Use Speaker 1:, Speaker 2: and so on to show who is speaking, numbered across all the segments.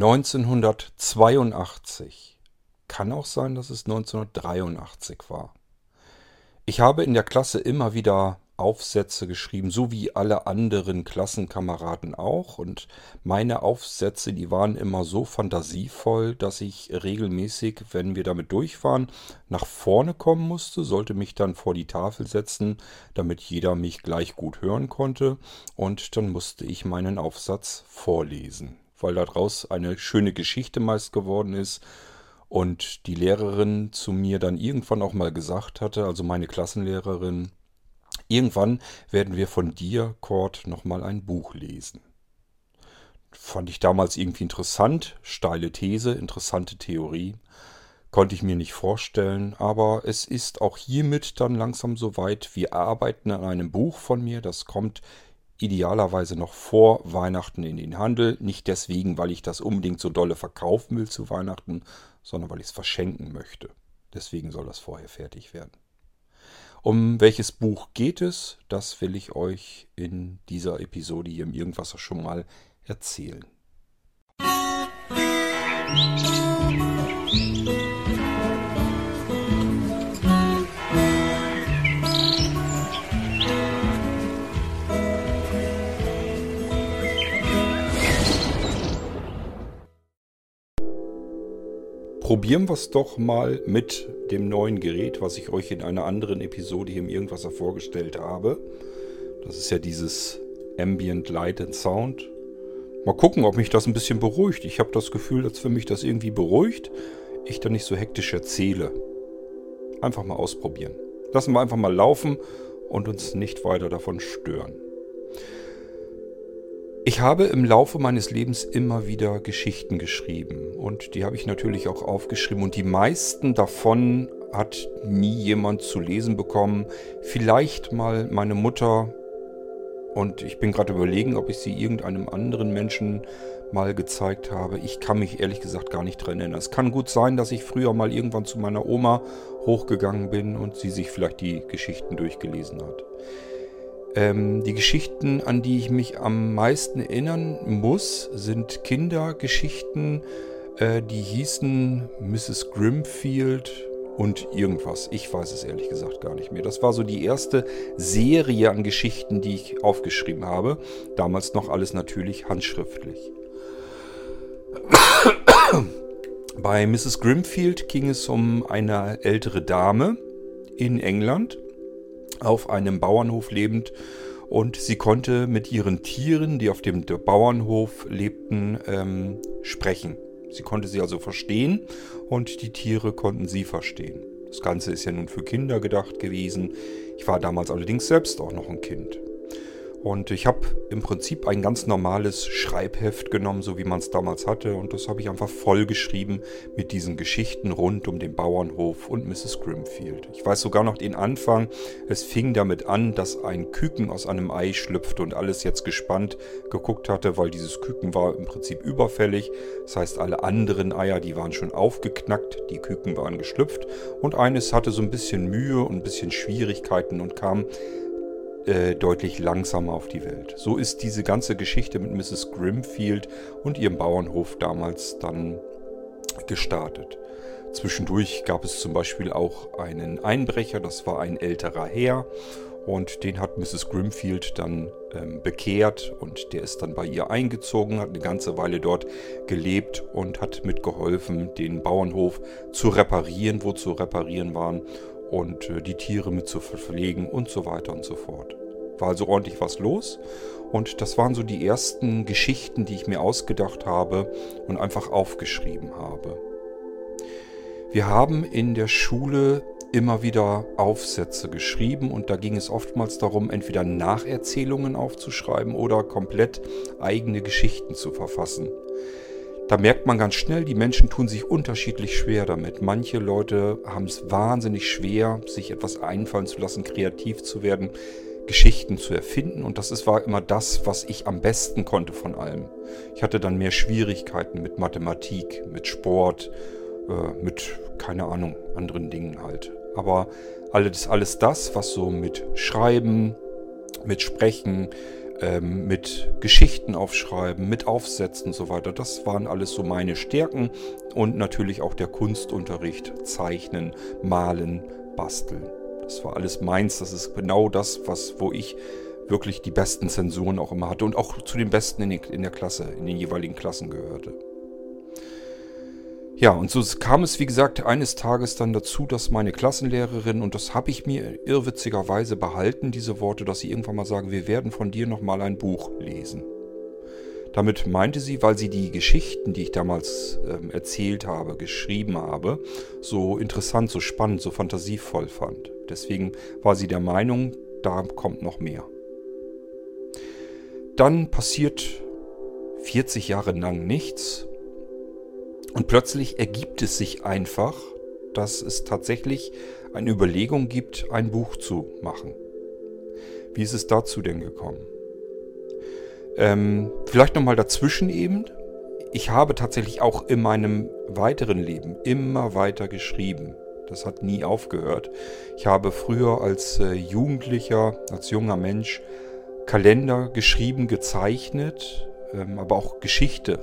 Speaker 1: 1982. Kann auch sein, dass es 1983 war. Ich habe in der Klasse immer wieder Aufsätze geschrieben, so wie alle anderen Klassenkameraden auch. Und meine Aufsätze, die waren immer so fantasievoll, dass ich regelmäßig, wenn wir damit durch waren, nach vorne kommen musste, sollte mich dann vor die Tafel setzen, damit jeder mich gleich gut hören konnte. Und dann musste ich meinen Aufsatz vorlesen weil daraus eine schöne Geschichte meist geworden ist. Und die Lehrerin zu mir dann irgendwann auch mal gesagt hatte, also meine Klassenlehrerin, irgendwann werden wir von dir, Kurt, nochmal ein Buch lesen. Fand ich damals irgendwie interessant, steile These, interessante Theorie. Konnte ich mir nicht vorstellen, aber es ist auch hiermit dann langsam soweit. Wir arbeiten an einem Buch von mir, das kommt idealerweise noch vor Weihnachten in den Handel. Nicht deswegen, weil ich das unbedingt so dolle verkaufen will zu Weihnachten, sondern weil ich es verschenken möchte. Deswegen soll das vorher fertig werden. Um welches Buch geht es? Das will ich euch in dieser Episode hier im Irgendwasser schon mal erzählen. Musik probieren wir es doch mal mit dem neuen Gerät, was ich euch in einer anderen Episode hier im Irgendwasser vorgestellt habe. Das ist ja dieses Ambient Light and Sound. Mal gucken, ob mich das ein bisschen beruhigt. Ich habe das Gefühl, dass für mich das irgendwie beruhigt, ich dann nicht so hektisch erzähle. Einfach mal ausprobieren. Lassen wir einfach mal laufen und uns nicht weiter davon stören. Ich habe im Laufe meines Lebens immer wieder Geschichten geschrieben und die habe ich natürlich auch aufgeschrieben und die meisten davon hat nie jemand zu lesen bekommen. Vielleicht mal meine Mutter und ich bin gerade überlegen, ob ich sie irgendeinem anderen Menschen mal gezeigt habe. Ich kann mich ehrlich gesagt gar nicht dran erinnern. Es kann gut sein, dass ich früher mal irgendwann zu meiner Oma hochgegangen bin und sie sich vielleicht die Geschichten durchgelesen hat. Ähm, die Geschichten, an die ich mich am meisten erinnern muss, sind Kindergeschichten, äh, die hießen Mrs. Grimfield und irgendwas. Ich weiß es ehrlich gesagt gar nicht mehr. Das war so die erste Serie an Geschichten, die ich aufgeschrieben habe. Damals noch alles natürlich handschriftlich. Bei Mrs. Grimfield ging es um eine ältere Dame in England auf einem Bauernhof lebend und sie konnte mit ihren Tieren, die auf dem Bauernhof lebten, ähm, sprechen. Sie konnte sie also verstehen und die Tiere konnten sie verstehen. Das Ganze ist ja nun für Kinder gedacht gewesen. Ich war damals allerdings selbst auch noch ein Kind. Und ich habe im Prinzip ein ganz normales Schreibheft genommen, so wie man es damals hatte. Und das habe ich einfach voll geschrieben mit diesen Geschichten rund um den Bauernhof und Mrs. Grimfield. Ich weiß sogar noch den Anfang. Es fing damit an, dass ein Küken aus einem Ei schlüpfte und alles jetzt gespannt geguckt hatte, weil dieses Küken war im Prinzip überfällig. Das heißt, alle anderen Eier, die waren schon aufgeknackt, die Küken waren geschlüpft. Und eines hatte so ein bisschen Mühe und ein bisschen Schwierigkeiten und kam äh, deutlich langsamer auf die Welt. So ist diese ganze Geschichte mit Mrs. Grimfield und ihrem Bauernhof damals dann gestartet. Zwischendurch gab es zum Beispiel auch einen Einbrecher, das war ein älterer Herr und den hat Mrs. Grimfield dann ähm, bekehrt und der ist dann bei ihr eingezogen, hat eine ganze Weile dort gelebt und hat mitgeholfen, den Bauernhof zu reparieren, wo zu reparieren waren und äh, die Tiere mit zu verpflegen und so weiter und so fort. War also ordentlich was los und das waren so die ersten Geschichten, die ich mir ausgedacht habe und einfach aufgeschrieben habe. Wir haben in der Schule immer wieder Aufsätze geschrieben und da ging es oftmals darum, entweder Nacherzählungen aufzuschreiben oder komplett eigene Geschichten zu verfassen. Da merkt man ganz schnell, die Menschen tun sich unterschiedlich schwer damit. Manche Leute haben es wahnsinnig schwer, sich etwas einfallen zu lassen, kreativ zu werden, Geschichten zu erfinden. Und das war immer das, was ich am besten konnte von allem. Ich hatte dann mehr Schwierigkeiten mit Mathematik, mit Sport, äh, mit, keine Ahnung, anderen Dingen halt. Aber alles, alles das, was so mit Schreiben, mit Sprechen, ähm, mit Geschichten aufschreiben, mit Aufsätzen und so weiter. Das waren alles so meine Stärken und natürlich auch der Kunstunterricht, Zeichnen, Malen, Basteln. Das war alles meins. Das ist genau das, was, wo ich wirklich die besten Zensuren auch immer hatte und auch zu den Besten in, die, in der Klasse, in den jeweiligen Klassen gehörte. Ja, und so kam es, wie gesagt, eines Tages dann dazu, dass meine Klassenlehrerin, und das habe ich mir irrwitzigerweise behalten, diese Worte, dass sie irgendwann mal sagen, wir werden von dir nochmal ein Buch lesen. Damit meinte sie, weil sie die Geschichten, die ich damals ähm, erzählt habe, geschrieben habe, so interessant, so spannend, so fantasievoll fand. Deswegen war sie der Meinung, da kommt noch mehr. Dann passiert 40 Jahre lang nichts und plötzlich ergibt es sich einfach, dass es tatsächlich eine Überlegung gibt, ein Buch zu machen. Wie ist es dazu denn gekommen? Ähm, vielleicht nochmal dazwischen eben. Ich habe tatsächlich auch in meinem weiteren Leben immer weiter geschrieben. Das hat nie aufgehört. Ich habe früher als äh, Jugendlicher, als junger Mensch Kalender geschrieben, gezeichnet, ähm, aber auch Geschichte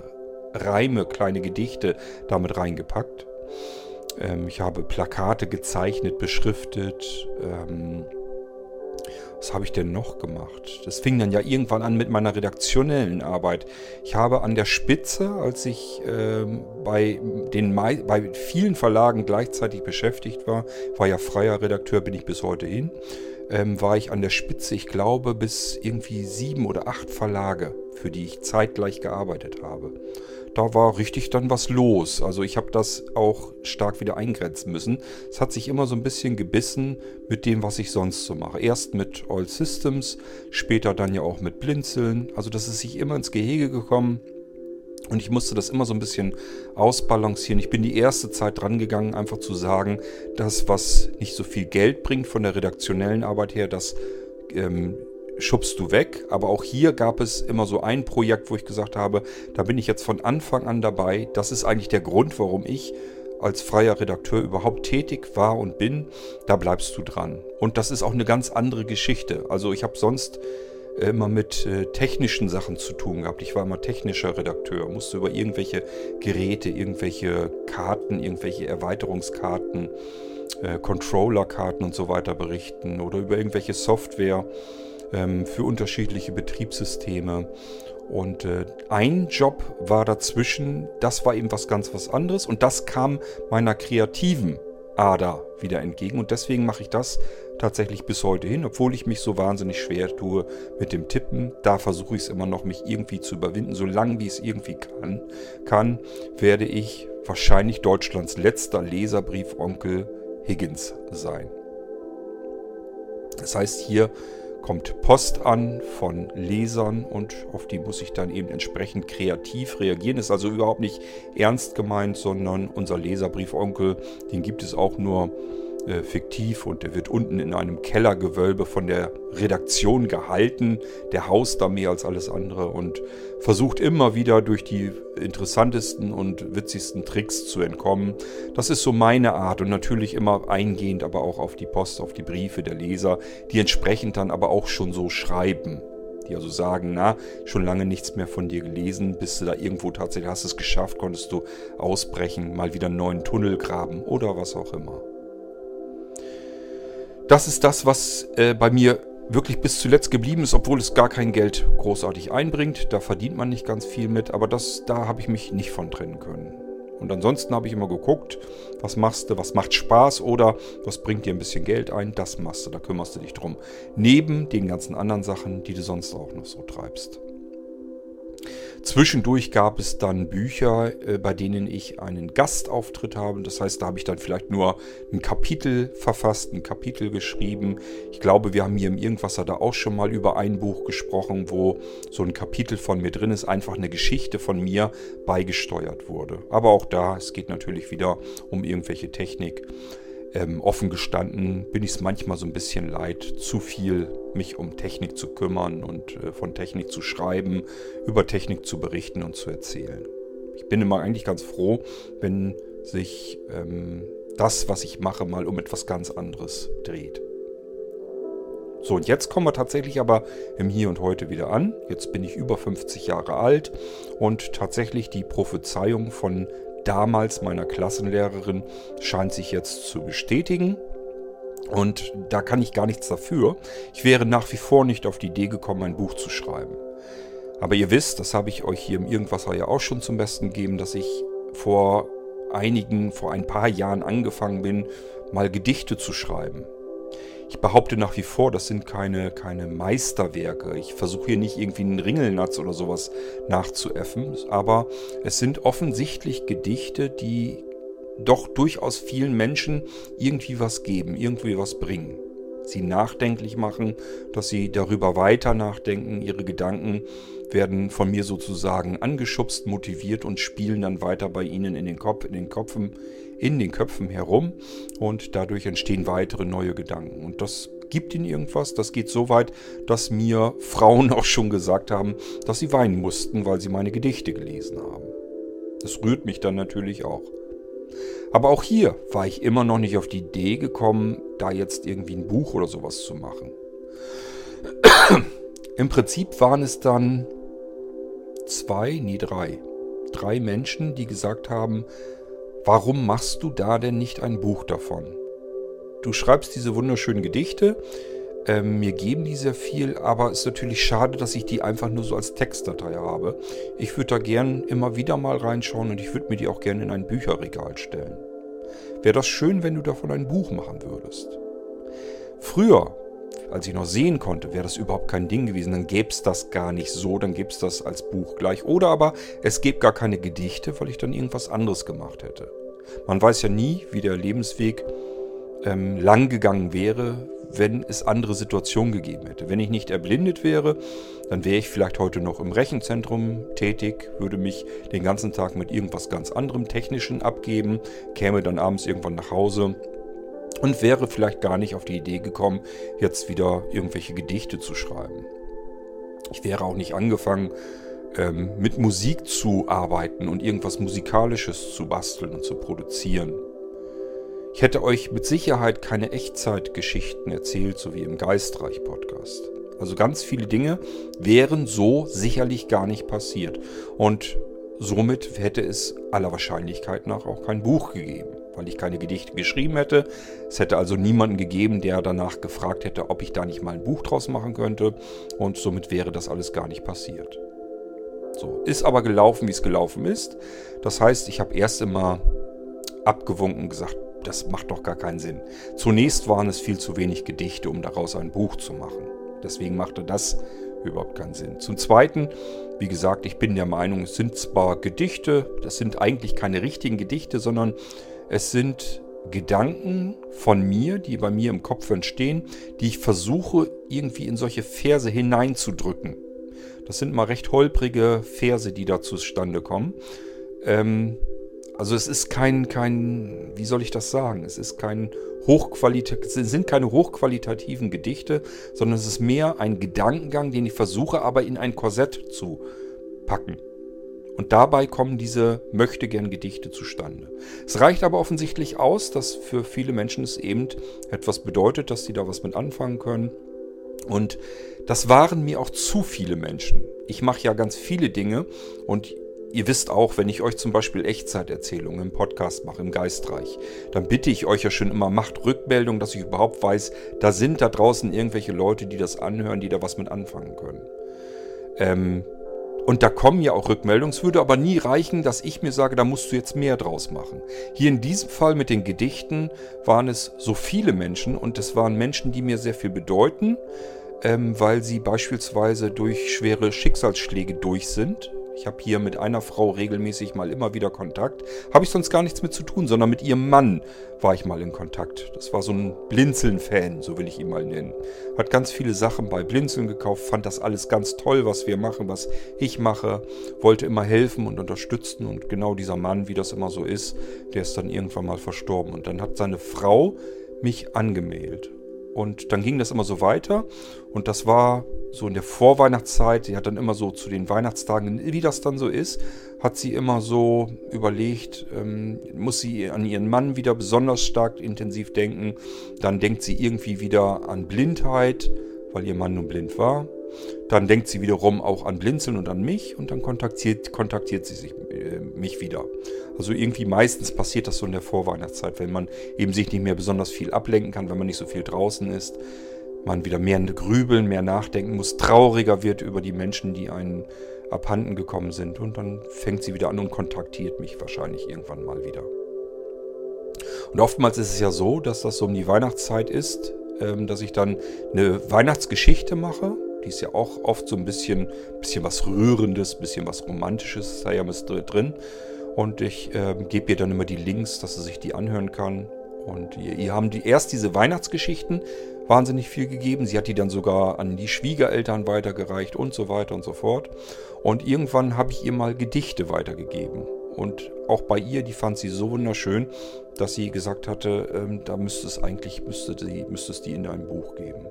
Speaker 1: Reime, kleine Gedichte damit reingepackt. Ähm, ich habe Plakate gezeichnet, beschriftet. Ähm, was habe ich denn noch gemacht? Das fing dann ja irgendwann an mit meiner redaktionellen Arbeit. Ich habe an der Spitze, als ich ähm, bei, den bei vielen Verlagen gleichzeitig beschäftigt war, war ja freier Redakteur, bin ich bis heute hin, ähm, war ich an der Spitze, ich glaube, bis irgendwie sieben oder acht Verlage, für die ich zeitgleich gearbeitet habe da war richtig dann was los. Also ich habe das auch stark wieder eingrenzen müssen. Es hat sich immer so ein bisschen gebissen mit dem, was ich sonst so mache. Erst mit All Systems, später dann ja auch mit Blinzeln. Also das ist sich immer ins Gehege gekommen. Und ich musste das immer so ein bisschen ausbalancieren. Ich bin die erste Zeit dran gegangen, einfach zu sagen, das, was nicht so viel Geld bringt von der redaktionellen Arbeit her, das ähm, schubst du weg. Aber auch hier gab es immer so ein Projekt, wo ich gesagt habe, da bin ich jetzt von Anfang an dabei. Das ist eigentlich der Grund, warum ich als freier Redakteur überhaupt tätig war und bin. Da bleibst du dran. Und das ist auch eine ganz andere Geschichte. Also ich habe sonst immer mit äh, technischen Sachen zu tun gehabt. Ich war immer technischer Redakteur, musste über irgendwelche Geräte, irgendwelche Karten, irgendwelche Erweiterungskarten, äh, Controllerkarten und so weiter berichten oder über irgendwelche Software ähm, für unterschiedliche Betriebssysteme. Und äh, ein Job war dazwischen, das war eben was ganz was anderes und das kam meiner kreativen Ader wieder entgegen und deswegen mache ich das tatsächlich bis heute hin, obwohl ich mich so wahnsinnig schwer tue mit dem Tippen. Da versuche ich es immer noch, mich irgendwie zu überwinden. So lange wie es irgendwie kann, kann, werde ich wahrscheinlich Deutschlands letzter Leserbrief-Onkel Higgins sein. Das heißt, hier kommt Post an von Lesern und auf die muss ich dann eben entsprechend kreativ reagieren. Ist also überhaupt nicht ernst gemeint, sondern unser Leserbrief-Onkel, den gibt es auch nur äh, fiktiv und der wird unten in einem Kellergewölbe von der Redaktion gehalten. Der haust da mehr als alles andere und versucht immer wieder durch die interessantesten und witzigsten Tricks zu entkommen. Das ist so meine Art und natürlich immer eingehend, aber auch auf die Post, auf die Briefe der Leser, die entsprechend dann aber auch schon so schreiben die also sagen, na, schon lange nichts mehr von dir gelesen, bist du da irgendwo tatsächlich, hast es geschafft, konntest du ausbrechen, mal wieder einen neuen Tunnel graben oder was auch immer. Das ist das, was äh, bei mir wirklich bis zuletzt geblieben ist, obwohl es gar kein Geld großartig einbringt. Da verdient man nicht ganz viel mit, aber das, da habe ich mich nicht von trennen können. Und ansonsten habe ich immer geguckt, was machst du, was macht Spaß oder was bringt dir ein bisschen Geld ein, das machst du, da kümmerst du dich drum. Neben den ganzen anderen Sachen, die du sonst auch noch so treibst. Zwischendurch gab es dann Bücher, äh, bei denen ich einen Gastauftritt habe. Das heißt, da habe ich dann vielleicht nur ein Kapitel verfasst, ein Kapitel geschrieben. Ich glaube, wir haben hier im Irgendwasser da auch schon mal über ein Buch gesprochen, wo so ein Kapitel von mir drin ist, einfach eine Geschichte von mir beigesteuert wurde. Aber auch da, es geht natürlich wieder um irgendwelche Technik. Ähm, offen gestanden bin ich es manchmal so ein bisschen leid, zu viel mich um Technik zu kümmern und äh, von Technik zu schreiben, über Technik zu berichten und zu erzählen. Ich bin immer eigentlich ganz froh, wenn sich ähm, das, was ich mache, mal um etwas ganz anderes dreht. So, und jetzt kommen wir tatsächlich aber im Hier und Heute wieder an. Jetzt bin ich über 50 Jahre alt und tatsächlich die Prophezeiung von damals meiner Klassenlehrerin scheint sich jetzt zu bestätigen. Und da kann ich gar nichts dafür. Ich wäre nach wie vor nicht auf die Idee gekommen, ein Buch zu schreiben. Aber ihr wisst, das habe ich euch hier im Irgendwasser ja auch schon zum Besten gegeben, dass ich vor einigen, vor ein paar Jahren angefangen bin, mal Gedichte zu schreiben. Ich behaupte nach wie vor, das sind keine, keine Meisterwerke. Ich versuche hier nicht irgendwie einen Ringelnatz oder sowas nachzuäffen, aber es sind offensichtlich Gedichte, die doch durchaus vielen Menschen irgendwie was geben, irgendwie was bringen. Sie nachdenklich machen, dass sie darüber weiter nachdenken, ihre Gedanken werden von mir sozusagen angeschubst, motiviert und spielen dann weiter bei ihnen in den Kopf, in den Köpfen, in den Köpfen herum und dadurch entstehen weitere neue Gedanken. Und das gibt ihnen irgendwas. Das geht so weit, dass mir Frauen auch schon gesagt haben, dass sie weinen mussten, weil sie meine Gedichte gelesen haben. Das rührt mich dann natürlich auch. Aber auch hier war ich immer noch nicht auf die Idee gekommen, da jetzt irgendwie ein Buch oder sowas zu machen. Im Prinzip waren es dann zwei, nee drei, drei Menschen, die gesagt haben, warum machst du da denn nicht ein Buch davon? Du schreibst diese wunderschönen Gedichte, ähm, mir geben die sehr viel, aber es ist natürlich schade, dass ich die einfach nur so als Textdatei habe. Ich würde da gern immer wieder mal reinschauen und ich würde mir die auch gerne in ein Bücherregal stellen. Wäre das schön, wenn du davon ein Buch machen würdest. Früher, als ich noch sehen konnte, wäre das überhaupt kein Ding gewesen. Dann gäbe es das gar nicht so, dann gäbe es das als Buch gleich. Oder aber es gäbe gar keine Gedichte, weil ich dann irgendwas anderes gemacht hätte. Man weiß ja nie, wie der Lebensweg ähm, lang gegangen wäre, wenn es andere Situationen gegeben hätte. Wenn ich nicht erblindet wäre, dann wäre ich vielleicht heute noch im Rechenzentrum tätig, würde mich den ganzen Tag mit irgendwas ganz anderem Technischen abgeben, käme dann abends irgendwann nach Hause und wäre vielleicht gar nicht auf die Idee gekommen, jetzt wieder irgendwelche Gedichte zu schreiben. Ich wäre auch nicht angefangen, ähm, mit Musik zu arbeiten und irgendwas Musikalisches zu basteln und zu produzieren. Ich hätte euch mit Sicherheit keine Echtzeitgeschichten erzählt, so wie im Geistreich-Podcast. Also ganz viele Dinge wären so sicherlich gar nicht passiert. Und somit hätte es aller Wahrscheinlichkeit nach auch kein Buch gegeben, weil ich keine Gedichte geschrieben hätte. Es hätte also niemanden gegeben, der danach gefragt hätte, ob ich da nicht mal ein Buch draus machen könnte. Und somit wäre das alles gar nicht passiert. So, ist aber gelaufen, wie es gelaufen ist. Das heißt, ich habe erst immer abgewunken gesagt, das macht doch gar keinen Sinn. Zunächst waren es viel zu wenig Gedichte, um daraus ein Buch zu machen. Deswegen machte das überhaupt keinen Sinn. Zum Zweiten, wie gesagt, ich bin der Meinung, es sind zwar Gedichte, das sind eigentlich keine richtigen Gedichte, sondern es sind Gedanken von mir, die bei mir im Kopf entstehen, die ich versuche irgendwie in solche Verse hineinzudrücken. Das sind mal recht holprige Verse, die da zustande kommen. Ähm, also es ist kein, kein, wie soll ich das sagen? Es ist kein Hochqualita es sind keine hochqualitativen Gedichte, sondern es ist mehr ein Gedankengang, den ich versuche, aber in ein Korsett zu packen. Und dabei kommen diese möchte gern Gedichte zustande. Es reicht aber offensichtlich aus, dass für viele Menschen es eben etwas bedeutet, dass sie da was mit anfangen können. Und das waren mir auch zu viele Menschen. Ich mache ja ganz viele Dinge und ihr wisst auch, wenn ich euch zum Beispiel Echtzeiterzählungen im Podcast mache, im Geistreich, dann bitte ich euch ja schon immer, macht Rückmeldung, dass ich überhaupt weiß, da sind da draußen irgendwelche Leute, die das anhören, die da was mit anfangen können. Ähm, und da kommen ja auch Rückmeldungen. Es würde aber nie reichen, dass ich mir sage, da musst du jetzt mehr draus machen. Hier in diesem Fall mit den Gedichten waren es so viele Menschen und es waren Menschen, die mir sehr viel bedeuten, ähm, weil sie beispielsweise durch schwere Schicksalsschläge durch sind. Ich habe hier mit einer Frau regelmäßig mal immer wieder Kontakt. Habe ich sonst gar nichts mit zu tun, sondern mit ihrem Mann war ich mal in Kontakt. Das war so ein Blinzeln-Fan, so will ich ihn mal nennen. Hat ganz viele Sachen bei Blinzeln gekauft, fand das alles ganz toll, was wir machen, was ich mache. Wollte immer helfen und unterstützen. Und genau dieser Mann, wie das immer so ist, der ist dann irgendwann mal verstorben. Und dann hat seine Frau mich angemeldet. Und dann ging das immer so weiter. Und das war so in der Vorweihnachtszeit. Sie hat dann immer so zu den Weihnachtstagen, wie das dann so ist, hat sie immer so überlegt, ähm, muss sie an ihren Mann wieder besonders stark intensiv denken. Dann denkt sie irgendwie wieder an Blindheit, weil ihr Mann nun blind war. Dann denkt sie wiederum auch an Blinzeln und an mich und dann kontaktiert, kontaktiert sie sich, äh, mich wieder. Also irgendwie meistens passiert das so in der Vorweihnachtszeit, wenn man eben sich nicht mehr besonders viel ablenken kann, wenn man nicht so viel draußen ist, man wieder mehr grübeln, mehr nachdenken muss, trauriger wird über die Menschen, die einen abhanden gekommen sind. Und dann fängt sie wieder an und kontaktiert mich wahrscheinlich irgendwann mal wieder. Und oftmals ist es ja so, dass das so um die Weihnachtszeit ist, ähm, dass ich dann eine Weihnachtsgeschichte mache. Die ist ja auch oft so ein bisschen, bisschen was Rührendes, bisschen was Romantisches, ist da ja mit drin. Und ich äh, gebe ihr dann immer die Links, dass sie sich die anhören kann. Und ihr, ihr haben die, erst diese Weihnachtsgeschichten wahnsinnig viel gegeben. Sie hat die dann sogar an die Schwiegereltern weitergereicht und so weiter und so fort. Und irgendwann habe ich ihr mal Gedichte weitergegeben. Und auch bei ihr, die fand sie so wunderschön, dass sie gesagt hatte, ähm, da müsste es eigentlich, müsste, sie, müsste es die in einem Buch geben.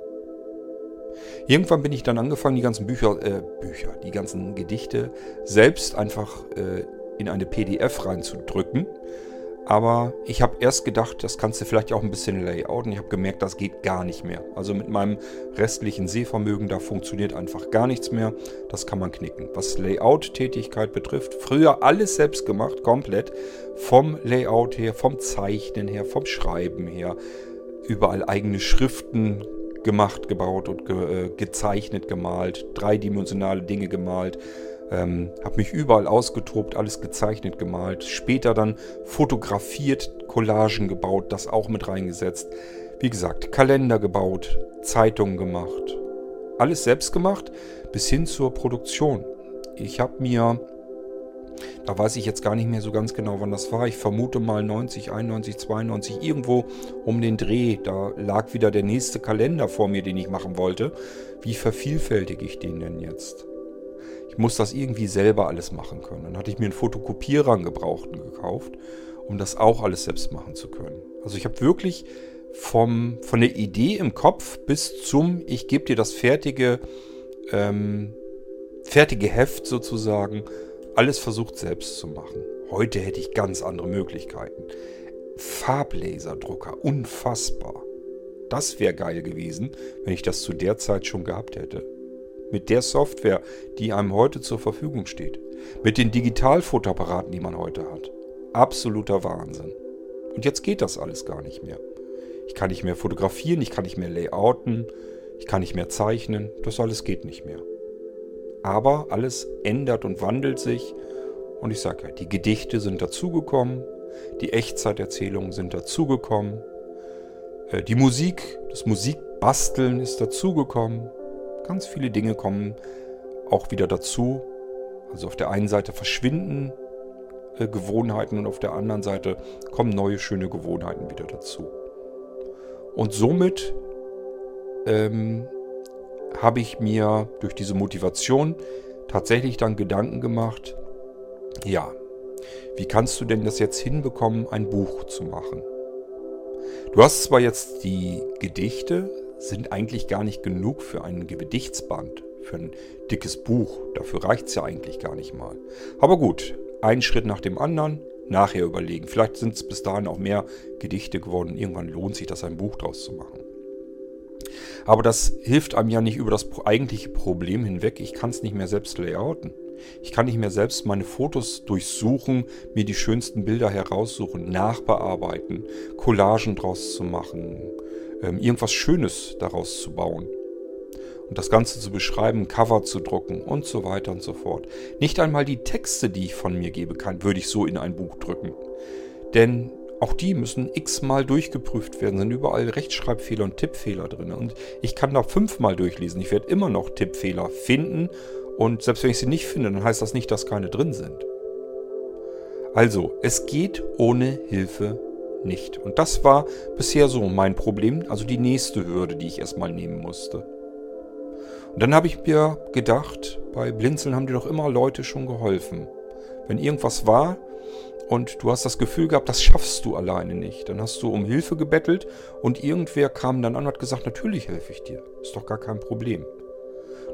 Speaker 1: Irgendwann bin ich dann angefangen, die ganzen Bücher, äh, Bücher, die ganzen Gedichte selbst einfach äh, in eine PDF reinzudrücken. Aber ich habe erst gedacht, das kannst du vielleicht auch ein bisschen layouten. Ich habe gemerkt, das geht gar nicht mehr. Also mit meinem restlichen Sehvermögen, da funktioniert einfach gar nichts mehr. Das kann man knicken. Was Layout-Tätigkeit betrifft, früher alles selbst gemacht, komplett. Vom Layout her, vom Zeichnen her, vom Schreiben her. Überall eigene Schriften gemacht, gebaut und ge äh, gezeichnet, gemalt. Dreidimensionale Dinge gemalt ähm, habe mich überall ausgetobt, alles gezeichnet, gemalt. Später dann fotografiert, Collagen gebaut, das auch mit reingesetzt. Wie gesagt, Kalender gebaut, Zeitungen gemacht. Alles selbst gemacht, bis hin zur Produktion. Ich habe mir, da weiß ich jetzt gar nicht mehr so ganz genau, wann das war. Ich vermute mal 90, 91, 92, irgendwo um den Dreh. Da lag wieder der nächste Kalender vor mir, den ich machen wollte. Wie vervielfältige ich den denn jetzt? Ich muss das irgendwie selber alles machen können. Dann hatte ich mir einen Fotokopierer, einen gebrauchten gekauft, um das auch alles selbst machen zu können. Also ich habe wirklich vom, von der Idee im Kopf bis zum, ich gebe dir das fertige, ähm, fertige Heft sozusagen, alles versucht selbst zu machen. Heute hätte ich ganz andere Möglichkeiten. Farblaserdrucker, unfassbar. Das wäre geil gewesen, wenn ich das zu der Zeit schon gehabt hätte mit der Software, die einem heute zur Verfügung steht, mit den Digitalfotoapparaten, die man heute hat. Absoluter Wahnsinn. Und jetzt geht das alles gar nicht mehr. Ich kann nicht mehr fotografieren, ich kann nicht mehr layouten, ich kann nicht mehr zeichnen, das alles geht nicht mehr. Aber alles ändert und wandelt sich und ich sage ja, die Gedichte sind dazugekommen, die Echtzeiterzählungen sind dazugekommen, äh, die Musik, das Musikbasteln ist dazugekommen, Ganz viele Dinge kommen auch wieder dazu. Also auf der einen Seite verschwinden äh, Gewohnheiten und auf der anderen Seite kommen neue schöne Gewohnheiten wieder dazu. Und somit ähm, habe ich mir durch diese Motivation tatsächlich dann Gedanken gemacht, ja, wie kannst du denn das jetzt hinbekommen, ein Buch zu machen? Du hast zwar jetzt die Gedichte, sind eigentlich gar nicht genug für ein Gedichtsband, für ein dickes Buch. Dafür reicht es ja eigentlich gar nicht mal. Aber gut, ein Schritt nach dem anderen, nachher überlegen. Vielleicht sind es bis dahin auch mehr Gedichte geworden. Irgendwann lohnt sich das, ein Buch draus zu machen. Aber das hilft einem ja nicht über das eigentliche Problem hinweg. Ich kann es nicht mehr selbst layouten. Ich kann nicht mehr selbst meine Fotos durchsuchen, mir die schönsten Bilder heraussuchen, nachbearbeiten, Collagen draus zu machen, ähm, irgendwas Schönes daraus zu bauen. Und das Ganze zu beschreiben, Cover zu drucken und so weiter und so fort. Nicht einmal die Texte, die ich von mir gebe, kann, würde ich so in ein Buch drücken. Denn auch die müssen x-mal durchgeprüft werden, sind überall Rechtschreibfehler und Tippfehler drin. Und ich kann da fünfmal durchlesen. Ich werde immer noch Tippfehler finden. Und selbst wenn ich sie nicht finde, dann heißt das nicht, dass keine drin sind. Also, es geht ohne Hilfe nicht. Und das war bisher so mein Problem, also die nächste Hürde, die ich erstmal nehmen musste. Und dann habe ich mir gedacht, bei Blinzeln haben dir doch immer Leute schon geholfen. Wenn irgendwas war und du hast das Gefühl gehabt, das schaffst du alleine nicht, dann hast du um Hilfe gebettelt und irgendwer kam dann an und hat gesagt, natürlich helfe ich dir. Ist doch gar kein Problem.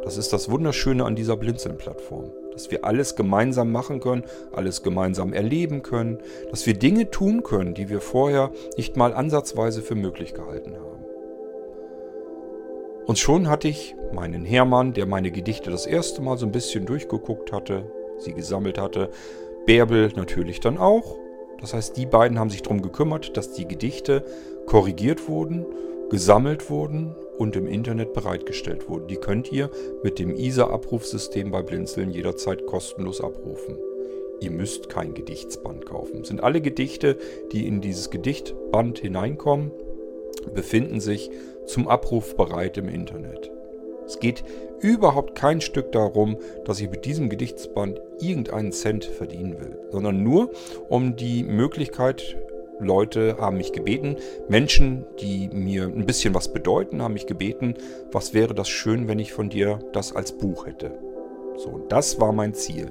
Speaker 1: Das ist das Wunderschöne an dieser Blinzeln-Plattform dass wir alles gemeinsam machen können, alles gemeinsam erleben können, dass wir Dinge tun können, die wir vorher nicht mal ansatzweise für möglich gehalten haben. Und schon hatte ich meinen Hermann, der meine Gedichte das erste Mal so ein bisschen durchgeguckt hatte, sie gesammelt hatte. Bärbel natürlich dann auch. Das heißt, die beiden haben sich darum gekümmert, dass die Gedichte korrigiert wurden, gesammelt wurden und im Internet bereitgestellt wurden. Die könnt ihr mit dem ISA-Abrufsystem bei Blinzeln jederzeit kostenlos abrufen. Ihr müsst kein Gedichtsband kaufen. Sind alle Gedichte, die in dieses Gedichtband hineinkommen, befinden sich zum Abruf bereit im Internet. Es geht überhaupt kein Stück darum, dass ich mit diesem Gedichtsband irgendeinen Cent verdienen will, sondern nur um die Möglichkeit, Leute haben mich gebeten, Menschen, die mir ein bisschen was bedeuten, haben mich gebeten, was wäre das schön, wenn ich von dir das als Buch hätte. So, das war mein Ziel.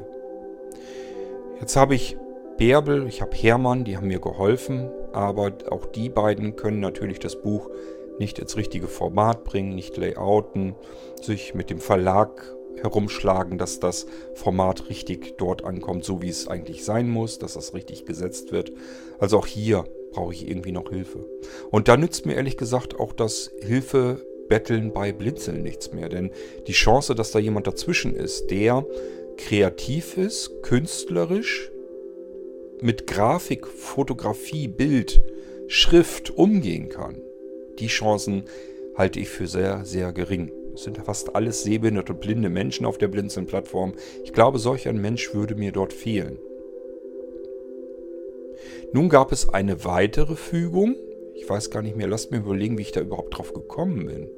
Speaker 1: Jetzt habe ich Bärbel, ich habe Hermann, die haben mir geholfen, aber auch die beiden können natürlich das Buch nicht ins richtige Format bringen, nicht layouten, sich mit dem Verlag herumschlagen, dass das Format richtig dort ankommt, so wie es eigentlich sein muss, dass das richtig gesetzt wird. Also auch hier brauche ich irgendwie noch Hilfe. Und da nützt mir ehrlich gesagt auch das Hilfebetteln bei Blinzeln nichts mehr, denn die Chance, dass da jemand dazwischen ist, der kreativ ist, künstlerisch, mit Grafik, Fotografie, Bild, Schrift umgehen kann, die Chancen halte ich für sehr, sehr gering. Es sind fast alles sehbehinderte und blinde Menschen auf der Blinzeln-Plattform. Ich glaube, solch ein Mensch würde mir dort fehlen. Nun gab es eine weitere Fügung. Ich weiß gar nicht mehr, lasst mir überlegen, wie ich da überhaupt drauf gekommen bin.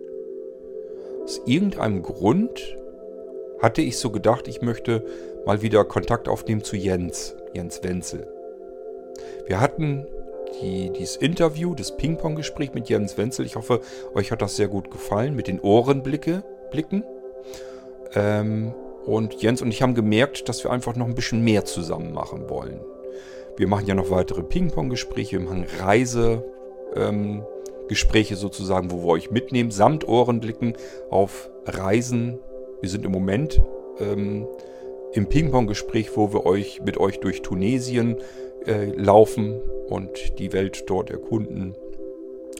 Speaker 1: Aus irgendeinem Grund hatte ich so gedacht, ich möchte mal wieder Kontakt aufnehmen zu Jens, Jens Wenzel. Wir hatten die, dieses Interview, das Ping-Pong-Gespräch mit Jens Wenzel. Ich hoffe, euch hat das sehr gut gefallen mit den Ohrenblicke, Blicken. Ähm, und Jens und ich haben gemerkt, dass wir einfach noch ein bisschen mehr zusammen machen wollen. Wir machen ja noch weitere Ping-Pong-Gespräche, wir machen Reisegespräche ähm, sozusagen, wo wir euch mitnehmen, samt Ohrenblicken auf Reisen. Wir sind im Moment ähm, im Ping-Pong-Gespräch, wo wir euch mit euch durch Tunesien äh, laufen und die Welt dort erkunden.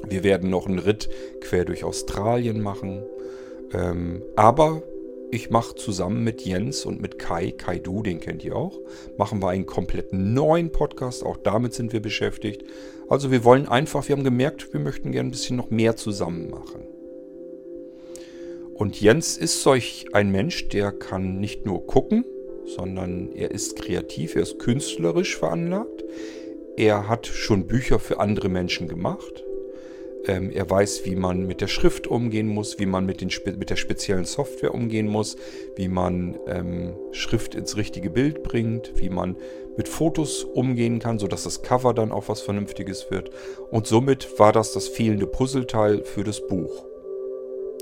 Speaker 1: Wir werden noch einen Ritt quer durch Australien machen. Ähm, aber ich mache zusammen mit Jens und mit Kai, Kai Du, den kennt ihr auch, machen wir einen komplett neuen Podcast. Auch damit sind wir beschäftigt. Also wir wollen einfach, wir haben gemerkt, wir möchten gerne ein bisschen noch mehr zusammen machen. Und Jens ist solch ein Mensch, der kann nicht nur gucken, sondern er ist kreativ, er ist künstlerisch veranlagt. Er hat schon Bücher für andere Menschen gemacht. Ähm, er weiß, wie man mit der Schrift umgehen muss, wie man mit, den, mit der speziellen Software umgehen muss, wie man ähm, Schrift ins richtige Bild bringt, wie man mit Fotos umgehen kann, sodass das Cover dann auch was Vernünftiges wird. Und somit war das das fehlende Puzzleteil für das Buch.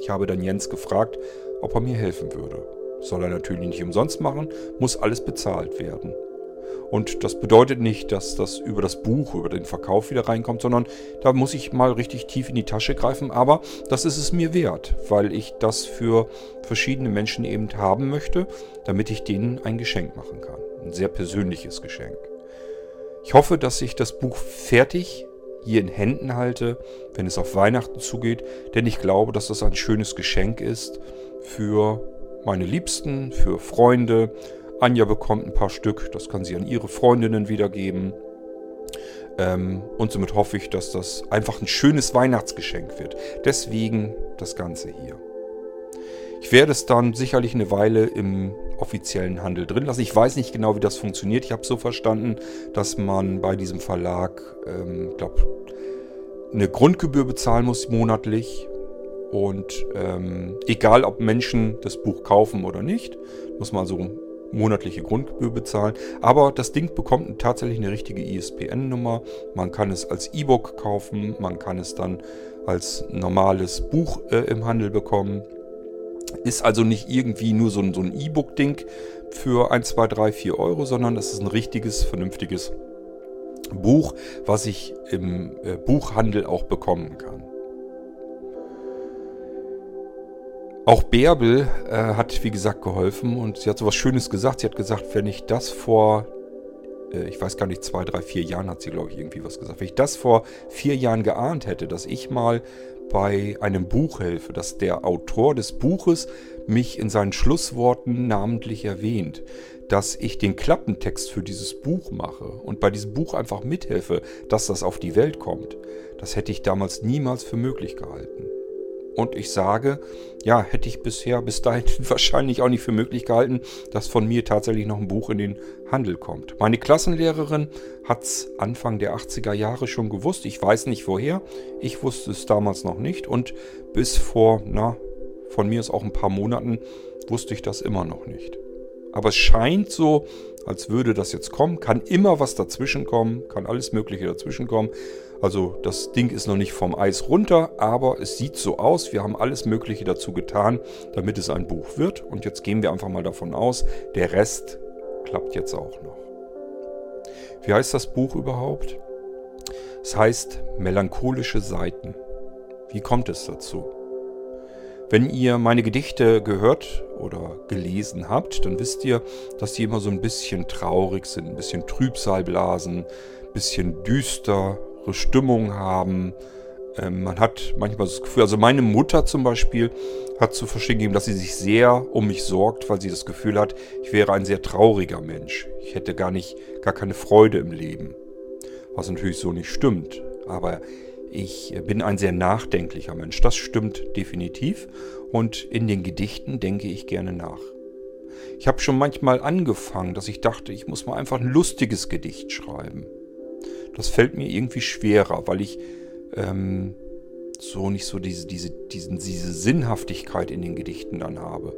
Speaker 1: Ich habe dann Jens gefragt, ob er mir helfen würde. Soll er natürlich nicht umsonst machen, muss alles bezahlt werden. Und das bedeutet nicht, dass das über das Buch, über den Verkauf wieder reinkommt, sondern da muss ich mal richtig tief in die Tasche greifen. Aber das ist es mir wert, weil ich das für verschiedene Menschen eben haben möchte, damit ich denen ein Geschenk machen kann. Ein sehr persönliches Geschenk. Ich hoffe, dass ich das Buch fertig hier in Händen halte, wenn es auf Weihnachten zugeht, denn ich glaube, dass das ein schönes Geschenk ist für meine Liebsten, für Freunde. Anja bekommt ein paar Stück, das kann sie an ihre Freundinnen wiedergeben. Ähm, und somit hoffe ich, dass das einfach ein schönes Weihnachtsgeschenk wird. Deswegen das Ganze hier. Ich werde es dann sicherlich eine Weile im offiziellen Handel drin lassen. Ich weiß nicht genau, wie das funktioniert. Ich habe so verstanden, dass man bei diesem Verlag, ähm, glaube eine Grundgebühr bezahlen muss monatlich. Und ähm, egal, ob Menschen das Buch kaufen oder nicht, muss man so monatliche Grundgebühr bezahlen. Aber das Ding bekommt tatsächlich eine richtige ISBN-Nummer. Man kann es als E-Book kaufen, man kann es dann als normales Buch äh, im Handel bekommen. Ist also nicht irgendwie nur so ein, so E-Book-Ding für 1, 2, 3, 4 Euro, sondern das ist ein richtiges, vernünftiges Buch, was ich im äh, Buchhandel auch bekommen kann. Auch Bärbel äh, hat, wie gesagt, geholfen und sie hat so was Schönes gesagt. Sie hat gesagt, wenn ich das vor, äh, ich weiß gar nicht, zwei, drei, vier Jahren hat sie, glaube ich, irgendwie was gesagt. Wenn ich das vor vier Jahren geahnt hätte, dass ich mal bei einem Buch helfe, dass der Autor des Buches mich in seinen Schlussworten namentlich erwähnt, dass ich den Klappentext für dieses Buch mache und bei diesem Buch einfach mithelfe, dass das auf die Welt kommt. Das hätte ich damals niemals für möglich gehalten. Und ich sage, ja, hätte ich bisher bis dahin wahrscheinlich auch nicht für möglich gehalten, dass von mir tatsächlich noch ein Buch in den Handel kommt. Meine Klassenlehrerin hat es Anfang der 80er Jahre schon gewusst. Ich weiß nicht woher. Ich wusste es damals noch nicht. Und bis vor, na, von mir ist auch ein paar Monaten, wusste ich das immer noch nicht. Aber es scheint so, als würde das jetzt kommen. Kann immer was dazwischen kommen, kann alles Mögliche dazwischen kommen. Also das Ding ist noch nicht vom Eis runter, aber es sieht so aus. Wir haben alles Mögliche dazu getan, damit es ein Buch wird. Und jetzt gehen wir einfach mal davon aus, der Rest klappt jetzt auch noch. Wie heißt das Buch überhaupt? Es heißt Melancholische Seiten. Wie kommt es dazu? Wenn ihr meine Gedichte gehört oder gelesen habt, dann wisst ihr, dass die immer so ein bisschen traurig sind, ein bisschen Trübsalblasen, ein bisschen düster, Stimmung haben. Ähm, man hat manchmal das Gefühl, also meine Mutter zum Beispiel hat zu verstehen gegeben, dass sie sich sehr um mich sorgt, weil sie das Gefühl hat, ich wäre ein sehr trauriger Mensch. Ich hätte gar nicht, gar keine Freude im Leben. Was natürlich so nicht stimmt. Aber ich bin ein sehr nachdenklicher Mensch. Das stimmt definitiv. Und in den Gedichten denke ich gerne nach. Ich habe schon manchmal angefangen, dass ich dachte, ich muss mal einfach ein lustiges Gedicht schreiben. Das fällt mir irgendwie schwerer, weil ich ähm, so nicht so diese, diese, diesen, diese Sinnhaftigkeit in den Gedichten dann habe.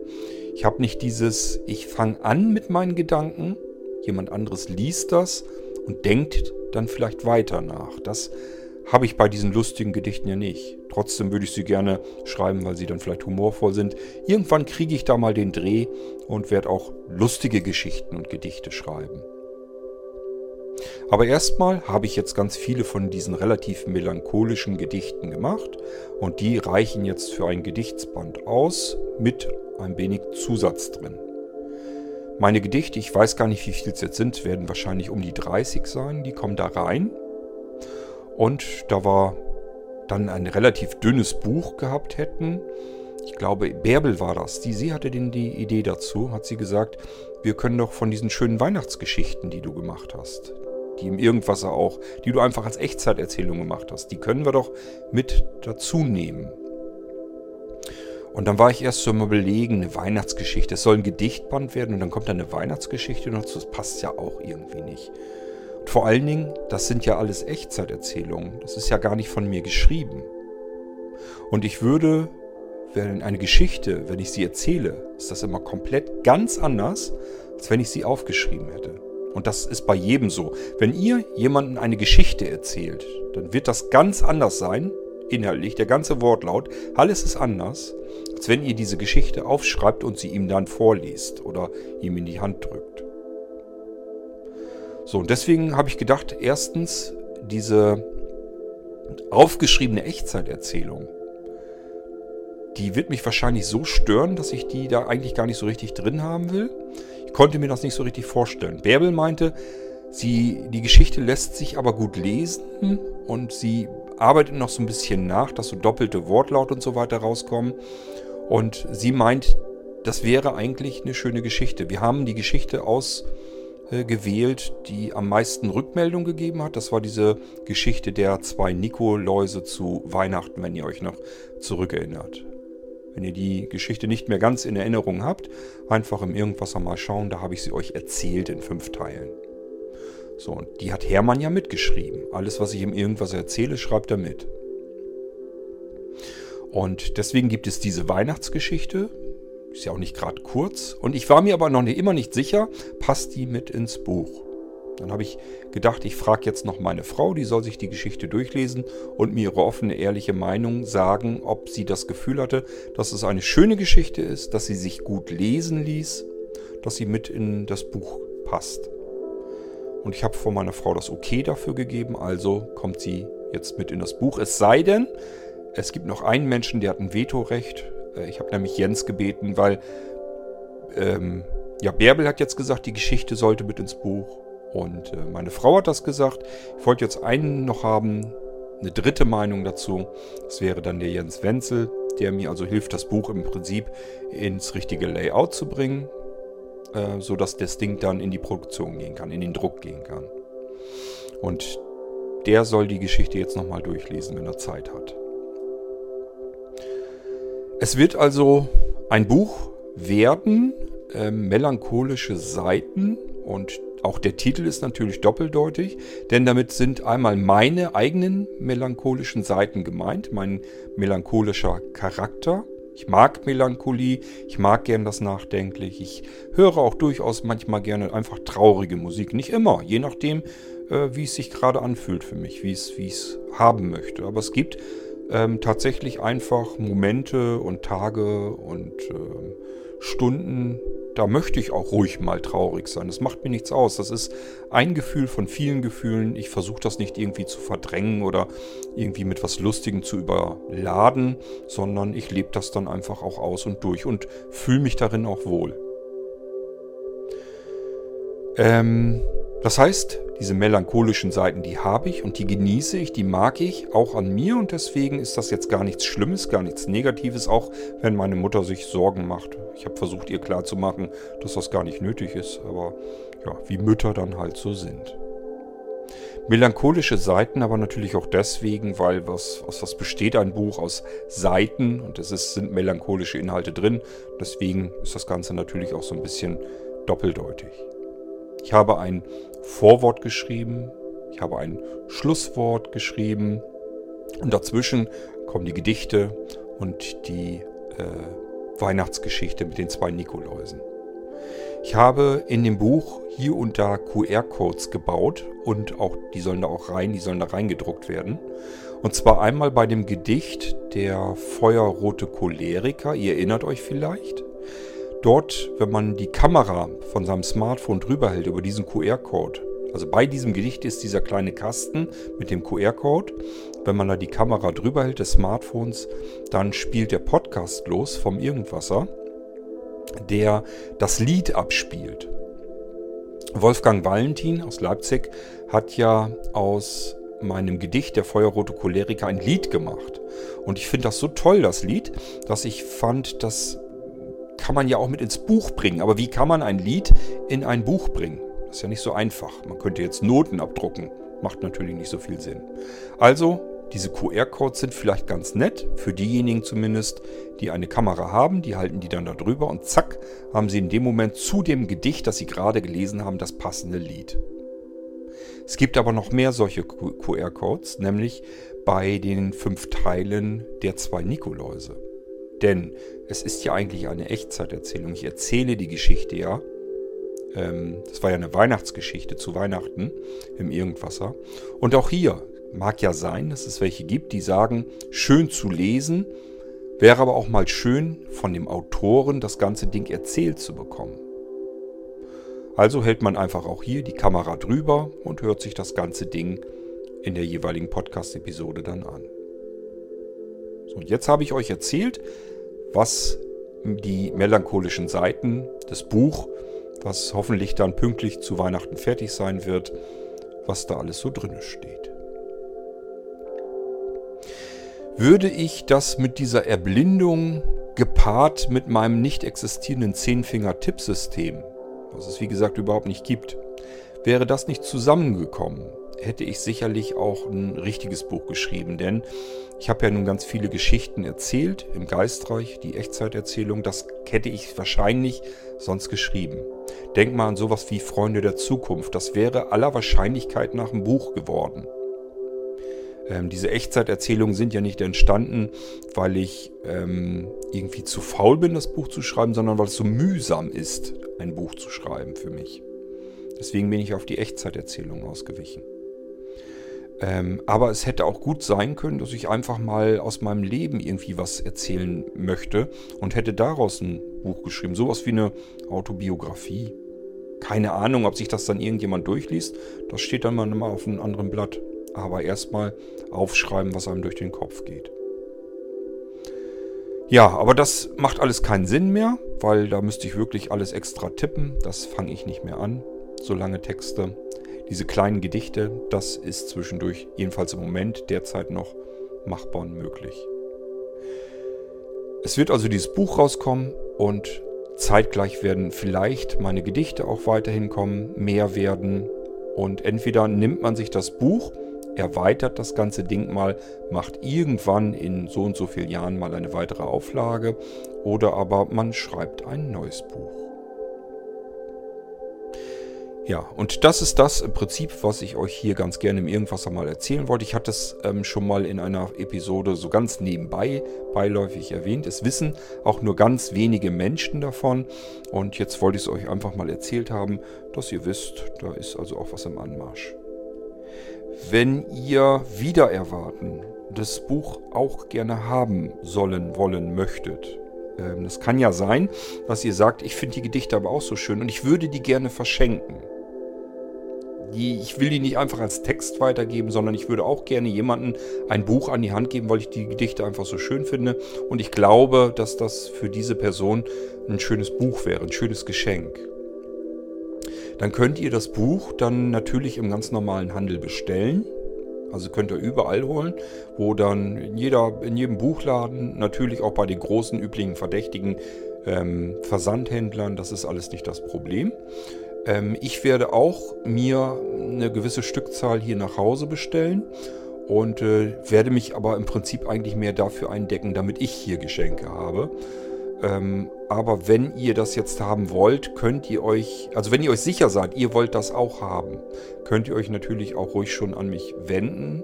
Speaker 1: Ich habe nicht dieses, ich fange an mit meinen Gedanken, jemand anderes liest das und denkt dann vielleicht weiter nach. Das habe ich bei diesen lustigen Gedichten ja nicht. Trotzdem würde ich sie gerne schreiben, weil sie dann vielleicht humorvoll sind. Irgendwann kriege ich da mal den Dreh und werde auch lustige Geschichten und Gedichte schreiben. Aber erstmal habe ich jetzt ganz viele von diesen relativ melancholischen Gedichten gemacht und die reichen jetzt für ein Gedichtsband aus mit ein wenig Zusatz drin. Meine Gedichte, ich weiß gar nicht, wie viel es jetzt sind, werden wahrscheinlich um die 30 sein. Die kommen da rein. Und da war dann ein relativ dünnes Buch gehabt hätten, ich glaube, Bärbel war das, die, sie hatte den, die Idee dazu, hat sie gesagt, wir können doch von diesen schönen Weihnachtsgeschichten, die du gemacht hast, die im Irgendwasser auch, die du einfach als Echtzeiterzählung gemacht hast, die können wir doch mit dazu nehmen. Und dann war ich erst so im Überlegen, eine Weihnachtsgeschichte. Es soll ein Gedichtband werden und dann kommt da eine Weihnachtsgeschichte noch dazu. Das passt ja auch irgendwie nicht. Und vor allen Dingen, das sind ja alles Echtzeiterzählungen. Das ist ja gar nicht von mir geschrieben. Und ich würde, wenn eine Geschichte, wenn ich sie erzähle, ist das immer komplett ganz anders, als wenn ich sie aufgeschrieben hätte. Und das ist bei jedem so. Wenn ihr jemandem eine Geschichte erzählt, dann wird das ganz anders sein, inhaltlich, der ganze Wortlaut. Alles ist anders, als wenn ihr diese Geschichte aufschreibt und sie ihm dann vorliest oder ihm in die Hand drückt. So, und deswegen habe ich gedacht, erstens, diese aufgeschriebene Echtzeiterzählung, die wird mich wahrscheinlich so stören, dass ich die da eigentlich gar nicht so richtig drin haben will. Ich konnte mir das nicht so richtig vorstellen. Bärbel meinte, sie, die Geschichte lässt sich aber gut lesen und sie arbeitet noch so ein bisschen nach, dass so doppelte Wortlaut und so weiter rauskommen. Und sie meint, das wäre eigentlich eine schöne Geschichte. Wir haben die Geschichte ausgewählt, die am meisten Rückmeldung gegeben hat. Das war diese Geschichte der zwei Nikoläuse zu Weihnachten, wenn ihr euch noch zurückerinnert. Wenn ihr die Geschichte nicht mehr ganz in Erinnerung habt, einfach im Irgendwas mal schauen, da habe ich sie euch erzählt in fünf Teilen. So, und die hat Hermann ja mitgeschrieben. Alles, was ich ihm irgendwas erzähle, schreibt er mit. Und deswegen gibt es diese Weihnachtsgeschichte. Ist ja auch nicht gerade kurz. Und ich war mir aber noch immer nicht sicher, passt die mit ins Buch. Dann habe ich gedacht, ich frage jetzt noch meine Frau, die soll sich die Geschichte durchlesen und mir ihre offene, ehrliche Meinung sagen, ob sie das Gefühl hatte, dass es eine schöne Geschichte ist, dass sie sich gut lesen ließ, dass sie mit in das Buch passt. Und ich habe von meiner Frau das Okay dafür gegeben, also kommt sie jetzt mit in das Buch. Es sei denn, es gibt noch einen Menschen, der hat ein Vetorecht. Äh, ich habe nämlich Jens gebeten, weil ähm, ja, Bärbel hat jetzt gesagt, die Geschichte sollte mit ins Buch. Und äh, meine Frau hat das gesagt. Ich wollte jetzt einen noch haben, eine dritte Meinung dazu. Das wäre dann der Jens Wenzel, der mir also hilft, das Buch im Prinzip ins richtige Layout zu bringen, äh, sodass das Ding dann in die Produktion gehen kann, in den Druck gehen kann. Und der soll die Geschichte jetzt nochmal durchlesen, wenn er Zeit hat. Es wird also ein Buch werden, äh, melancholische Seiten und auch der Titel ist natürlich doppeldeutig, denn damit sind einmal meine eigenen melancholischen Seiten gemeint, mein melancholischer Charakter. Ich mag Melancholie, ich mag gern das Nachdenklich, ich höre auch durchaus manchmal gerne einfach traurige Musik. Nicht immer, je nachdem, äh, wie es sich gerade anfühlt für mich, wie es, wie ich es haben möchte. Aber es gibt ähm, tatsächlich einfach Momente und Tage und äh, Stunden, da möchte ich auch ruhig mal traurig sein. Das macht mir nichts aus. Das ist ein Gefühl von vielen Gefühlen. Ich versuche das nicht irgendwie zu verdrängen oder irgendwie mit was Lustigem zu überladen, sondern ich lebe das dann einfach auch aus und durch und fühle mich darin auch wohl. Ähm, das heißt, diese melancholischen Seiten, die habe ich und die genieße ich, die mag ich auch an mir und deswegen ist das jetzt gar nichts Schlimmes, gar nichts Negatives, auch wenn meine Mutter sich Sorgen macht. Ich habe versucht ihr klarzumachen, dass das gar nicht nötig ist, aber ja, wie Mütter dann halt so sind. Melancholische Seiten aber natürlich auch deswegen, weil was, aus was besteht ein Buch? Aus Seiten und es ist, sind melancholische Inhalte drin. Deswegen ist das Ganze natürlich auch so ein bisschen doppeldeutig. Ich habe ein Vorwort geschrieben, ich habe ein Schlusswort geschrieben und dazwischen kommen die Gedichte und die äh, Weihnachtsgeschichte mit den zwei Nikoläusen. Ich habe in dem Buch hier und da QR-Codes gebaut und auch die sollen da auch rein, die sollen da reingedruckt werden. Und zwar einmal bei dem Gedicht der Feuerrote Choleriker, ihr erinnert euch vielleicht. Dort, wenn man die Kamera von seinem Smartphone drüber hält über diesen QR-Code, also bei diesem Gedicht ist dieser kleine Kasten mit dem QR-Code. Wenn man da die Kamera drüber hält des Smartphones, dann spielt der Podcast los vom Irgendwasser, der das Lied abspielt. Wolfgang Valentin aus Leipzig hat ja aus meinem Gedicht Der Feuerrote Choleriker ein Lied gemacht. Und ich finde das so toll, das Lied, dass ich fand, das kann man ja auch mit ins Buch bringen. Aber wie kann man ein Lied in ein Buch bringen? Das ist ja nicht so einfach. Man könnte jetzt Noten abdrucken. Macht natürlich nicht so viel Sinn. Also, diese QR-Codes sind vielleicht ganz nett, für diejenigen zumindest, die eine Kamera haben. Die halten die dann da drüber und zack, haben sie in dem Moment zu dem Gedicht, das sie gerade gelesen haben, das passende Lied. Es gibt aber noch mehr solche QR-Codes, nämlich bei den fünf Teilen der zwei Nikoläuse. Denn es ist ja eigentlich eine Echtzeiterzählung. Ich erzähle die Geschichte ja. Ähm, das war ja eine Weihnachtsgeschichte zu Weihnachten im Irgendwasser. Und auch hier mag ja sein, dass es welche gibt, die sagen, schön zu lesen, wäre aber auch mal schön von dem Autoren das ganze Ding erzählt zu bekommen. Also hält man einfach auch hier die Kamera drüber und hört sich das ganze Ding in der jeweiligen Podcast-Episode dann an. So, und jetzt habe ich euch erzählt, was die melancholischen Seiten des Buch, was hoffentlich dann pünktlich zu Weihnachten fertig sein wird, was da alles so drin steht. Würde ich das mit dieser Erblindung gepaart mit meinem nicht existierenden Zehnfinger-Tippsystem, was es wie gesagt überhaupt nicht gibt, wäre das nicht zusammengekommen, hätte ich sicherlich auch ein richtiges Buch geschrieben, denn ich habe ja nun ganz viele Geschichten erzählt im Geistreich, die Echtzeiterzählung, das hätte ich wahrscheinlich sonst geschrieben. Denk mal an sowas wie Freunde der Zukunft, das wäre aller Wahrscheinlichkeit nach einem Buch geworden. Ähm, diese Echtzeiterzählungen sind ja nicht entstanden, weil ich ähm, irgendwie zu faul bin, das Buch zu schreiben, sondern weil es so mühsam ist, ein Buch zu schreiben für mich. Deswegen bin ich auf die Echtzeiterzählung ausgewichen. Ähm, aber es hätte auch gut sein können, dass ich einfach mal aus meinem Leben irgendwie was erzählen möchte und hätte daraus ein Buch geschrieben. Sowas wie eine Autobiografie. Keine Ahnung, ob sich das dann irgendjemand durchliest. Das steht dann mal auf einem anderen Blatt. Aber erstmal aufschreiben, was einem durch den Kopf geht. Ja, aber das macht alles keinen Sinn mehr, weil da müsste ich wirklich alles extra tippen. Das fange ich nicht mehr an. So lange Texte. Diese kleinen Gedichte, das ist zwischendurch, jedenfalls im Moment, derzeit noch machbar und möglich. Es wird also dieses Buch rauskommen und zeitgleich werden vielleicht meine Gedichte auch weiterhin kommen, mehr werden. Und entweder nimmt man sich das Buch, erweitert das ganze Ding mal, macht irgendwann in so und so vielen Jahren mal eine weitere Auflage oder aber man schreibt ein neues Buch. Ja, und das ist das im Prinzip, was ich euch hier ganz gerne im Irgendwasser mal erzählen wollte. Ich hatte es ähm, schon mal in einer Episode so ganz nebenbei, beiläufig erwähnt. Es wissen auch nur ganz wenige Menschen davon. Und jetzt wollte ich es euch einfach mal erzählt haben, dass ihr wisst, da ist also auch was im Anmarsch. Wenn ihr wieder erwarten, das Buch auch gerne haben sollen, wollen, möchtet, ähm, das kann ja sein, dass ihr sagt, ich finde die Gedichte aber auch so schön und ich würde die gerne verschenken. Die, ich will die nicht einfach als Text weitergeben, sondern ich würde auch gerne jemandem ein Buch an die Hand geben, weil ich die Gedichte einfach so schön finde. Und ich glaube, dass das für diese Person ein schönes Buch wäre, ein schönes Geschenk. Dann könnt ihr das Buch dann natürlich im ganz normalen Handel bestellen. Also könnt ihr überall holen, wo dann in, jeder, in jedem Buchladen, natürlich auch bei den großen üblichen verdächtigen ähm, Versandhändlern, das ist alles nicht das Problem. Ähm, ich werde auch mir eine gewisse Stückzahl hier nach Hause bestellen und äh, werde mich aber im Prinzip eigentlich mehr dafür eindecken, damit ich hier Geschenke habe. Ähm, aber wenn ihr das jetzt haben wollt, könnt ihr euch, also wenn ihr euch sicher seid, ihr wollt das auch haben, könnt ihr euch natürlich auch ruhig schon an mich wenden,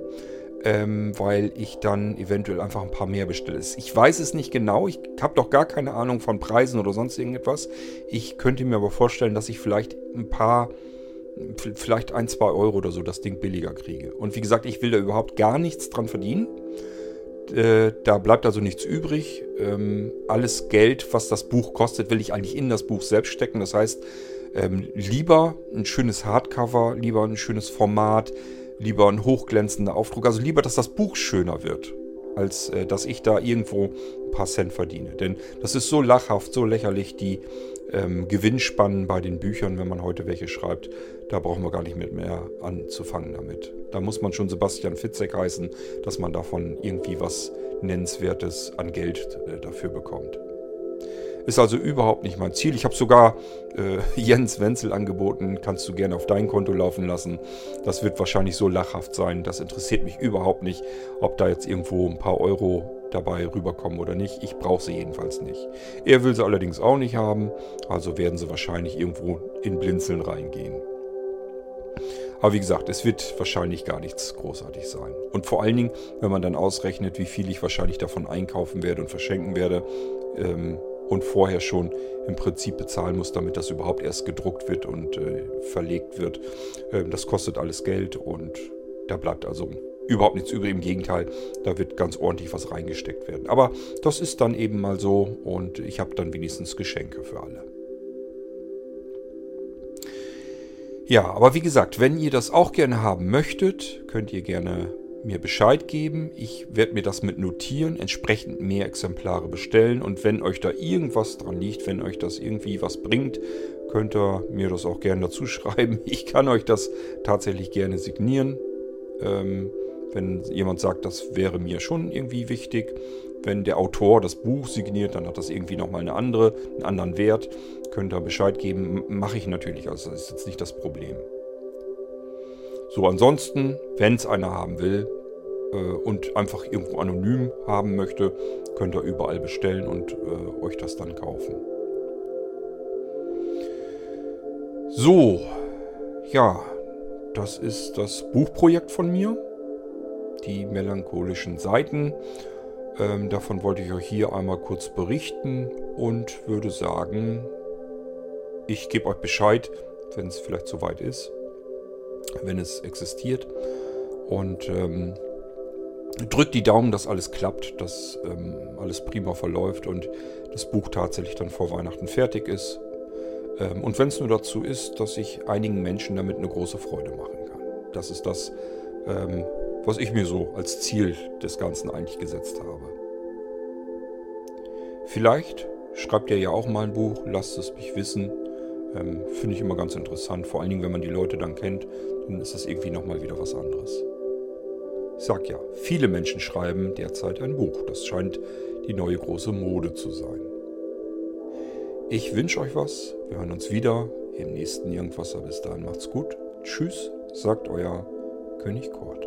Speaker 1: ähm, weil ich dann eventuell einfach ein paar mehr bestelle. Ich weiß es nicht genau, ich habe doch gar keine Ahnung von Preisen oder sonst irgendetwas. Ich könnte mir aber vorstellen, dass ich vielleicht ein paar vielleicht ein, zwei Euro oder so das Ding billiger kriege. Und wie gesagt, ich will da überhaupt gar nichts dran verdienen. Äh, da bleibt also nichts übrig. Ähm, alles Geld, was das Buch kostet, will ich eigentlich in das Buch selbst stecken. Das heißt, ähm, lieber ein schönes Hardcover, lieber ein schönes Format, lieber ein hochglänzender Aufdruck. Also lieber, dass das Buch schöner wird, als äh, dass ich da irgendwo ein paar Cent verdiene. Denn das ist so lachhaft, so lächerlich, die ähm, Gewinnspannen bei den Büchern, wenn man heute welche schreibt. Da brauchen wir gar nicht mit mehr anzufangen damit. Da muss man schon Sebastian Fitzek heißen, dass man davon irgendwie was Nennenswertes an Geld äh, dafür bekommt. Ist also überhaupt nicht mein Ziel. Ich habe sogar äh, Jens Wenzel angeboten, kannst du gerne auf dein Konto laufen lassen. Das wird wahrscheinlich so lachhaft sein. Das interessiert mich überhaupt nicht, ob da jetzt irgendwo ein paar Euro dabei rüberkommen oder nicht. Ich brauche sie jedenfalls nicht. Er will sie allerdings auch nicht haben, also werden sie wahrscheinlich irgendwo in Blinzeln reingehen. Aber wie gesagt, es wird wahrscheinlich gar nichts großartig sein. Und vor allen Dingen, wenn man dann ausrechnet, wie viel ich wahrscheinlich davon einkaufen werde und verschenken werde ähm, und vorher schon im Prinzip bezahlen muss, damit das überhaupt erst gedruckt wird und äh, verlegt wird. Ähm, das kostet alles Geld und da bleibt also überhaupt nichts übrig. Im Gegenteil, da wird ganz ordentlich was reingesteckt werden. Aber das ist dann eben mal so und ich habe dann wenigstens Geschenke für alle. Ja, aber wie gesagt, wenn ihr das auch gerne haben möchtet, könnt ihr gerne mir Bescheid geben. Ich werde mir das mit notieren, entsprechend mehr Exemplare bestellen. Und wenn euch da irgendwas dran liegt, wenn euch das irgendwie was bringt, könnt ihr mir das auch gerne dazu schreiben. Ich kann euch das tatsächlich gerne signieren. Ähm, wenn jemand sagt, das wäre mir schon irgendwie wichtig. Wenn der Autor das Buch signiert, dann hat das irgendwie nochmal eine andere, einen anderen Wert. Könnt ihr Bescheid geben. Mache ich natürlich. Also das ist jetzt nicht das Problem. So, ansonsten, wenn es einer haben will und einfach irgendwo anonym haben möchte, könnt ihr überall bestellen und äh, euch das dann kaufen. So, ja, das ist das Buchprojekt von mir die melancholischen Seiten. Ähm, davon wollte ich euch hier einmal kurz berichten und würde sagen, ich gebe euch Bescheid, wenn es vielleicht soweit ist, wenn es existiert. Und ähm, drückt die Daumen, dass alles klappt, dass ähm, alles prima verläuft und das Buch tatsächlich dann vor Weihnachten fertig ist. Ähm, und wenn es nur dazu ist, dass ich einigen Menschen damit eine große Freude machen kann. Das ist das, ähm, was ich mir so als Ziel des Ganzen eigentlich gesetzt habe. Vielleicht schreibt ihr ja auch mal ein Buch, lasst es mich wissen. Ähm, Finde ich immer ganz interessant, vor allen Dingen, wenn man die Leute dann kennt, dann ist das irgendwie nochmal wieder was anderes. Sag ja, viele Menschen schreiben derzeit ein Buch. Das scheint die neue große Mode zu sein. Ich wünsche euch was. Wir hören uns wieder im nächsten Irgendwasser. Bis dahin macht's gut. Tschüss, sagt euer König Kurt.